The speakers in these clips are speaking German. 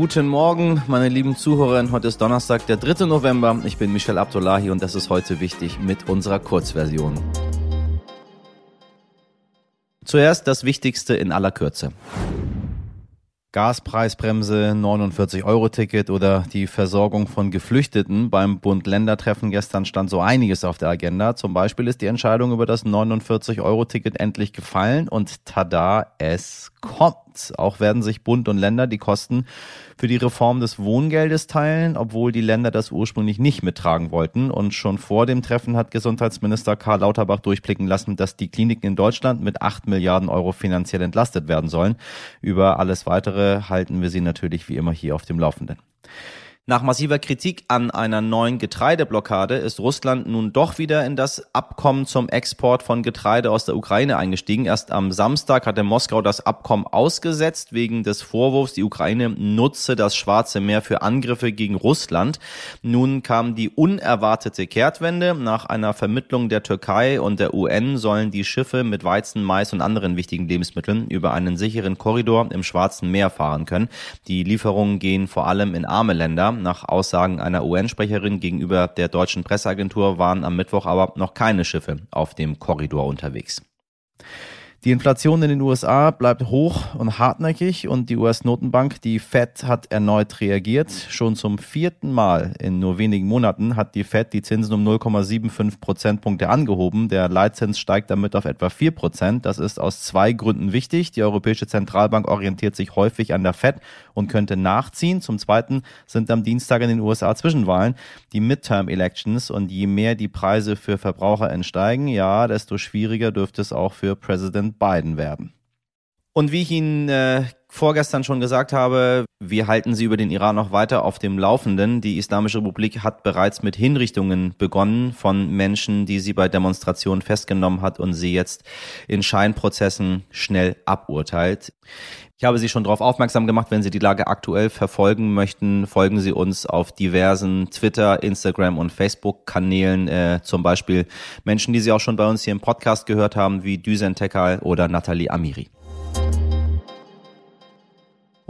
Guten Morgen, meine lieben Zuhörerinnen. Heute ist Donnerstag, der 3. November. Ich bin Michel Abdullahi und das ist heute wichtig mit unserer Kurzversion. Zuerst das Wichtigste in aller Kürze. Gaspreisbremse, 49-Euro-Ticket oder die Versorgung von Geflüchteten. Beim Bund-Länder-Treffen gestern stand so einiges auf der Agenda. Zum Beispiel ist die Entscheidung über das 49-Euro-Ticket endlich gefallen und tada, es kommt. Auch werden sich Bund und Länder die Kosten für die Reform des Wohngeldes teilen, obwohl die Länder das ursprünglich nicht mittragen wollten. Und schon vor dem Treffen hat Gesundheitsminister Karl Lauterbach durchblicken lassen, dass die Kliniken in Deutschland mit 8 Milliarden Euro finanziell entlastet werden sollen. Über alles weitere halten wir Sie natürlich wie immer hier auf dem Laufenden. Nach massiver Kritik an einer neuen Getreideblockade ist Russland nun doch wieder in das Abkommen zum Export von Getreide aus der Ukraine eingestiegen. Erst am Samstag hatte Moskau das Abkommen ausgesetzt wegen des Vorwurfs, die Ukraine nutze das Schwarze Meer für Angriffe gegen Russland. Nun kam die unerwartete Kehrtwende. Nach einer Vermittlung der Türkei und der UN sollen die Schiffe mit Weizen, Mais und anderen wichtigen Lebensmitteln über einen sicheren Korridor im Schwarzen Meer fahren können. Die Lieferungen gehen vor allem in arme Länder. Nach Aussagen einer UN-Sprecherin gegenüber der deutschen Presseagentur waren am Mittwoch aber noch keine Schiffe auf dem Korridor unterwegs. Die Inflation in den USA bleibt hoch und hartnäckig und die US-Notenbank, die Fed, hat erneut reagiert. Schon zum vierten Mal in nur wenigen Monaten hat die Fed die Zinsen um 0,75 Prozentpunkte angehoben. Der Leitzins steigt damit auf etwa 4 Prozent. Das ist aus zwei Gründen wichtig. Die Europäische Zentralbank orientiert sich häufig an der Fed und könnte nachziehen. Zum Zweiten sind am Dienstag in den USA Zwischenwahlen, die Midterm-Elections und je mehr die Preise für Verbraucher entsteigen, ja, desto schwieriger dürfte es auch für Präsident Präsident Biden werden. Und wie ich Ihnen äh, vorgestern schon gesagt habe, wir halten Sie über den Iran noch weiter auf dem Laufenden. Die Islamische Republik hat bereits mit Hinrichtungen begonnen von Menschen, die sie bei Demonstrationen festgenommen hat und sie jetzt in Scheinprozessen schnell aburteilt. Ich habe Sie schon darauf aufmerksam gemacht, wenn Sie die Lage aktuell verfolgen möchten, folgen Sie uns auf diversen Twitter, Instagram und Facebook-Kanälen, äh, zum Beispiel Menschen, die Sie auch schon bei uns hier im Podcast gehört haben, wie Düsen Tekal oder Nathalie Amiri.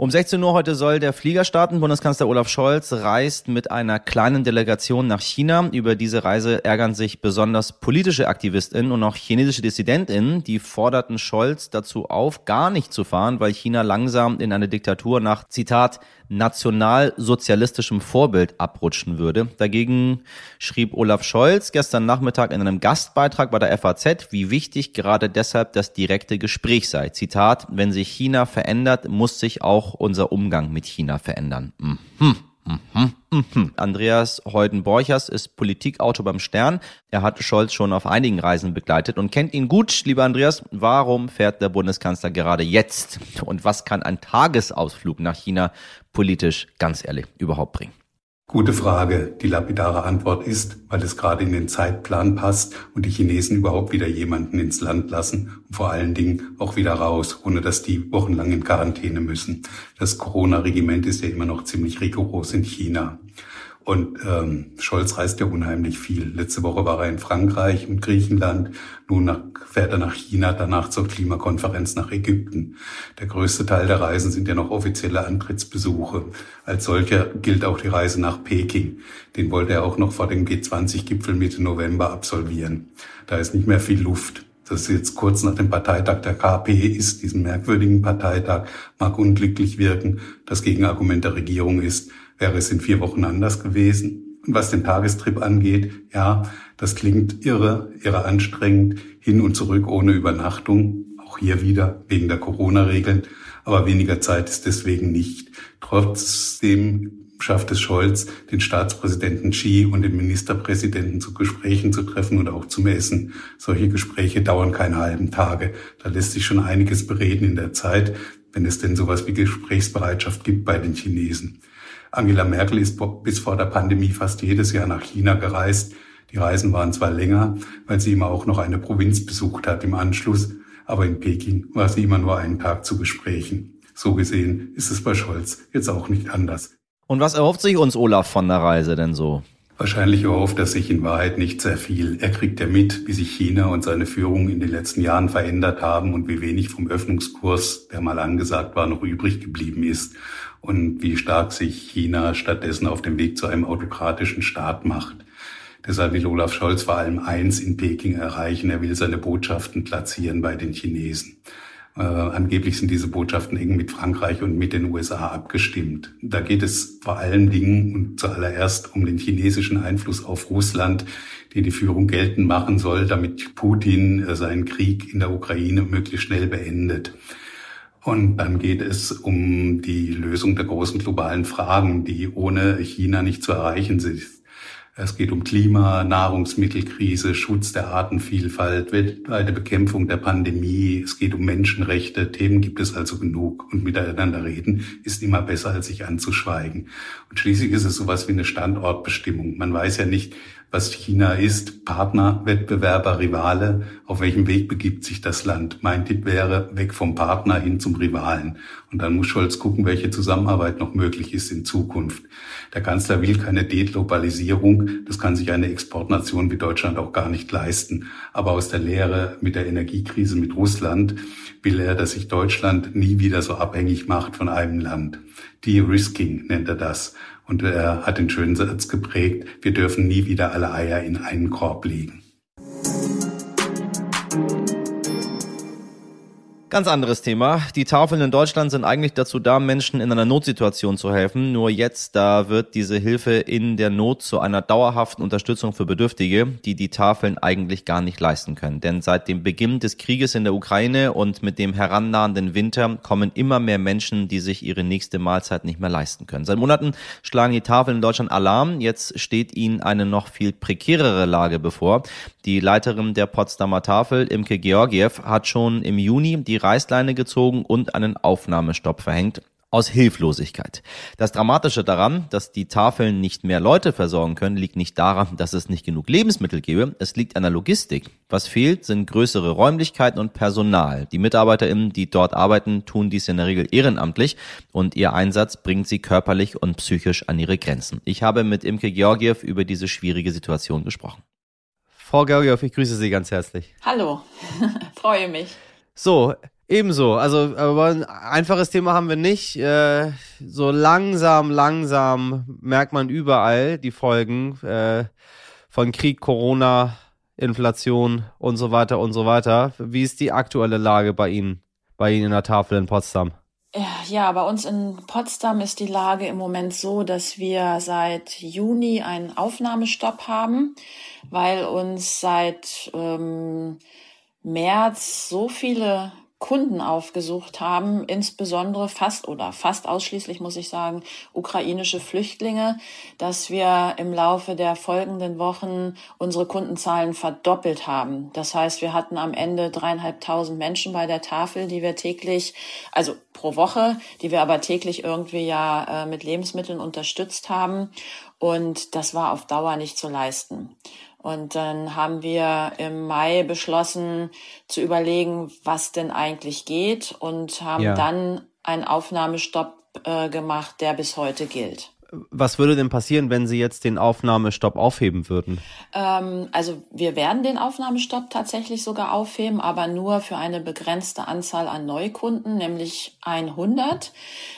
Um 16 Uhr heute soll der Flieger starten. Bundeskanzler Olaf Scholz reist mit einer kleinen Delegation nach China. Über diese Reise ärgern sich besonders politische AktivistInnen und auch chinesische DissidentInnen. Die forderten Scholz dazu auf, gar nicht zu fahren, weil China langsam in eine Diktatur nach, Zitat, nationalsozialistischem Vorbild abrutschen würde. Dagegen schrieb Olaf Scholz gestern Nachmittag in einem Gastbeitrag bei der FAZ, wie wichtig gerade deshalb das direkte Gespräch sei. Zitat, wenn sich China verändert, muss sich auch unser Umgang mit China verändern. Mhm. Mhm, mhm. Andreas Heuden-Borchers ist Politikautor beim Stern. Er hat Scholz schon auf einigen Reisen begleitet und kennt ihn gut. Lieber Andreas, warum fährt der Bundeskanzler gerade jetzt? Und was kann ein Tagesausflug nach China politisch, ganz ehrlich, überhaupt bringen? Gute Frage. Die lapidare Antwort ist, weil es gerade in den Zeitplan passt und die Chinesen überhaupt wieder jemanden ins Land lassen und vor allen Dingen auch wieder raus, ohne dass die wochenlang in Quarantäne müssen. Das Corona-Regiment ist ja immer noch ziemlich rigoros in China. Und ähm, Scholz reist ja unheimlich viel. Letzte Woche war er in Frankreich und Griechenland. Nun nach, fährt er nach China, danach zur Klimakonferenz nach Ägypten. Der größte Teil der Reisen sind ja noch offizielle Antrittsbesuche. Als solcher gilt auch die Reise nach Peking. Den wollte er auch noch vor dem G20-Gipfel Mitte November absolvieren. Da ist nicht mehr viel Luft dass jetzt kurz nach dem Parteitag der KP ist, diesen merkwürdigen Parteitag, mag unglücklich wirken. Das Gegenargument der Regierung ist, wäre es in vier Wochen anders gewesen. Und was den Tagestrip angeht, ja, das klingt irre, irre anstrengend, hin und zurück ohne Übernachtung, auch hier wieder wegen der Corona-Regeln, aber weniger Zeit ist deswegen nicht. Trotzdem schafft es Scholz, den Staatspräsidenten Xi und den Ministerpräsidenten zu Gesprächen zu treffen und auch zum Essen. Solche Gespräche dauern keine halben Tage. Da lässt sich schon einiges bereden in der Zeit, wenn es denn sowas wie Gesprächsbereitschaft gibt bei den Chinesen. Angela Merkel ist bis vor der Pandemie fast jedes Jahr nach China gereist. Die Reisen waren zwar länger, weil sie immer auch noch eine Provinz besucht hat im Anschluss, aber in Peking war sie immer nur einen Tag zu Gesprächen. So gesehen ist es bei Scholz jetzt auch nicht anders. Und was erhofft sich uns Olaf von der Reise denn so? Wahrscheinlich erhofft er sich in Wahrheit nicht sehr viel. Er kriegt ja mit, wie sich China und seine Führung in den letzten Jahren verändert haben und wie wenig vom Öffnungskurs, der mal angesagt war, noch übrig geblieben ist und wie stark sich China stattdessen auf dem Weg zu einem autokratischen Staat macht. Deshalb will Olaf Scholz vor allem eins in Peking erreichen. Er will seine Botschaften platzieren bei den Chinesen. Äh, angeblich sind diese Botschaften eng mit Frankreich und mit den USA abgestimmt. Da geht es vor allen Dingen und zuallererst um den chinesischen Einfluss auf Russland, den die Führung geltend machen soll, damit Putin äh, seinen Krieg in der Ukraine möglichst schnell beendet. Und dann geht es um die Lösung der großen globalen Fragen, die ohne China nicht zu erreichen sind. Es geht um Klima, Nahrungsmittelkrise, Schutz der Artenvielfalt, weltweite Bekämpfung der Pandemie. Es geht um Menschenrechte. Themen gibt es also genug. Und miteinander reden ist immer besser, als sich anzuschweigen. Und schließlich ist es sowas wie eine Standortbestimmung. Man weiß ja nicht, was China ist, Partner, Wettbewerber, Rivale. Auf welchem Weg begibt sich das Land? Mein Tipp wäre, weg vom Partner hin zum Rivalen. Und dann muss Scholz gucken, welche Zusammenarbeit noch möglich ist in Zukunft. Der Kanzler will keine Deglobalisierung. Das kann sich eine Exportnation wie Deutschland auch gar nicht leisten. Aber aus der Lehre mit der Energiekrise mit Russland will er, dass sich Deutschland nie wieder so abhängig macht von einem Land. De-risking nennt er das. Und er hat den schönen Satz geprägt, wir dürfen nie wieder alle Eier in einen Korb legen. Ganz anderes Thema. Die Tafeln in Deutschland sind eigentlich dazu da, Menschen in einer Notsituation zu helfen. Nur jetzt, da wird diese Hilfe in der Not zu einer dauerhaften Unterstützung für Bedürftige, die die Tafeln eigentlich gar nicht leisten können. Denn seit dem Beginn des Krieges in der Ukraine und mit dem herannahenden Winter kommen immer mehr Menschen, die sich ihre nächste Mahlzeit nicht mehr leisten können. Seit Monaten schlagen die Tafeln in Deutschland Alarm. Jetzt steht ihnen eine noch viel prekärere Lage bevor. Die Leiterin der Potsdamer Tafel, Imke Georgiev, hat schon im Juni die Reißleine gezogen und einen Aufnahmestopp verhängt aus Hilflosigkeit. Das Dramatische daran, dass die Tafeln nicht mehr Leute versorgen können, liegt nicht daran, dass es nicht genug Lebensmittel gäbe, es liegt an der Logistik. Was fehlt, sind größere Räumlichkeiten und Personal. Die MitarbeiterInnen, die dort arbeiten, tun dies in der Regel ehrenamtlich und ihr Einsatz bringt sie körperlich und psychisch an ihre Grenzen. Ich habe mit Imke Georgiev über diese schwierige Situation gesprochen. Frau Georgiev, ich grüße Sie ganz herzlich. Hallo, freue mich. So, ebenso. Also, aber ein einfaches Thema haben wir nicht. Äh, so langsam, langsam merkt man überall die Folgen äh, von Krieg, Corona, Inflation und so weiter und so weiter. Wie ist die aktuelle Lage bei Ihnen, bei Ihnen in der Tafel in Potsdam? Ja, bei uns in Potsdam ist die Lage im Moment so, dass wir seit Juni einen Aufnahmestopp haben, weil uns seit ähm, März so viele Kunden aufgesucht haben, insbesondere fast oder fast ausschließlich, muss ich sagen, ukrainische Flüchtlinge, dass wir im Laufe der folgenden Wochen unsere Kundenzahlen verdoppelt haben. Das heißt, wir hatten am Ende dreieinhalbtausend Menschen bei der Tafel, die wir täglich, also pro Woche, die wir aber täglich irgendwie ja äh, mit Lebensmitteln unterstützt haben. Und das war auf Dauer nicht zu leisten. Und dann haben wir im Mai beschlossen zu überlegen, was denn eigentlich geht und haben ja. dann einen Aufnahmestopp äh, gemacht, der bis heute gilt. Was würde denn passieren, wenn Sie jetzt den Aufnahmestopp aufheben würden? Ähm, also wir werden den Aufnahmestopp tatsächlich sogar aufheben, aber nur für eine begrenzte Anzahl an Neukunden, nämlich 100.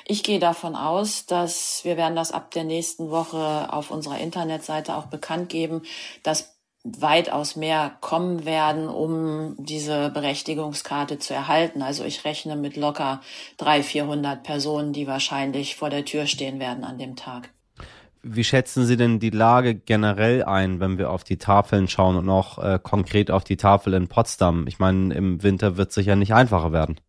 Ich gehe davon aus, dass wir werden das ab der nächsten Woche auf unserer Internetseite auch bekannt geben, dass weitaus mehr kommen werden, um diese Berechtigungskarte zu erhalten. Also ich rechne mit locker 300, 400 Personen, die wahrscheinlich vor der Tür stehen werden an dem Tag. Wie schätzen Sie denn die Lage generell ein, wenn wir auf die Tafeln schauen und auch äh, konkret auf die Tafel in Potsdam? Ich meine, im Winter wird es sicher nicht einfacher werden.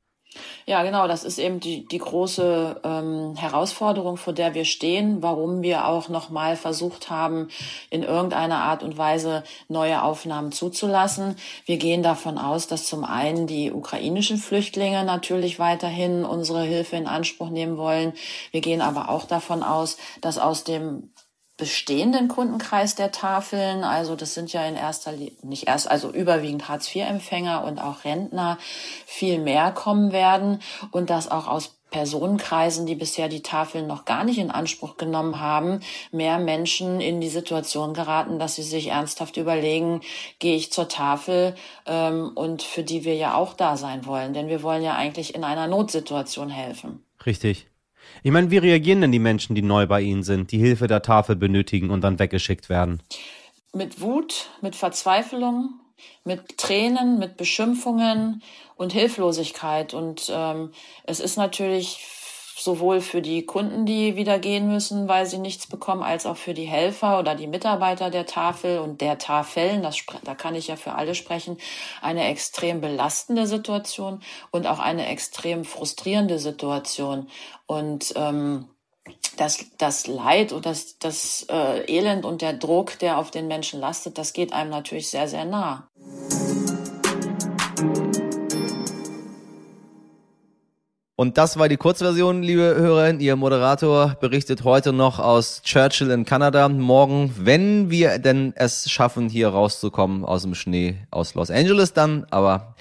Ja, genau, das ist eben die, die große ähm, Herausforderung, vor der wir stehen, warum wir auch nochmal versucht haben, in irgendeiner Art und Weise neue Aufnahmen zuzulassen. Wir gehen davon aus, dass zum einen die ukrainischen Flüchtlinge natürlich weiterhin unsere Hilfe in Anspruch nehmen wollen. Wir gehen aber auch davon aus, dass aus dem bestehenden Kundenkreis der Tafeln, also das sind ja in erster nicht erst, also überwiegend Hartz-IV-Empfänger und auch Rentner, viel mehr kommen werden und dass auch aus Personenkreisen, die bisher die Tafeln noch gar nicht in Anspruch genommen haben, mehr Menschen in die Situation geraten, dass sie sich ernsthaft überlegen, gehe ich zur Tafel ähm, und für die wir ja auch da sein wollen. Denn wir wollen ja eigentlich in einer Notsituation helfen. Richtig. Ich meine, wie reagieren denn die Menschen, die neu bei Ihnen sind, die Hilfe der Tafel benötigen und dann weggeschickt werden? Mit Wut, mit Verzweiflung, mit Tränen, mit Beschimpfungen und Hilflosigkeit. Und ähm, es ist natürlich sowohl für die Kunden, die wieder gehen müssen, weil sie nichts bekommen, als auch für die Helfer oder die Mitarbeiter der Tafel und der Tafeln, das, da kann ich ja für alle sprechen, eine extrem belastende Situation und auch eine extrem frustrierende Situation. Und ähm, das, das Leid und das, das äh, Elend und der Druck, der auf den Menschen lastet, das geht einem natürlich sehr, sehr nah. Und das war die Kurzversion, liebe Hörerinnen. Ihr Moderator berichtet heute noch aus Churchill in Kanada. Morgen, wenn wir denn es schaffen, hier rauszukommen aus dem Schnee aus Los Angeles dann. Aber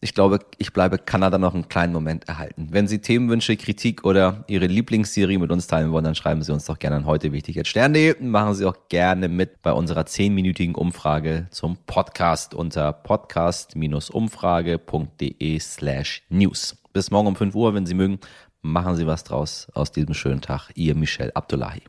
ich glaube, ich bleibe Kanada noch einen kleinen Moment erhalten. Wenn Sie Themenwünsche, Kritik oder Ihre Lieblingsserie mit uns teilen wollen, dann schreiben Sie uns doch gerne an heute wichtig jetzt Stern.de. Machen Sie auch gerne mit bei unserer zehnminütigen Umfrage zum Podcast unter podcast-umfrage.de slash news. Bis morgen um 5 Uhr, wenn Sie mögen. Machen Sie was draus aus diesem schönen Tag. Ihr Michel Abdullahi.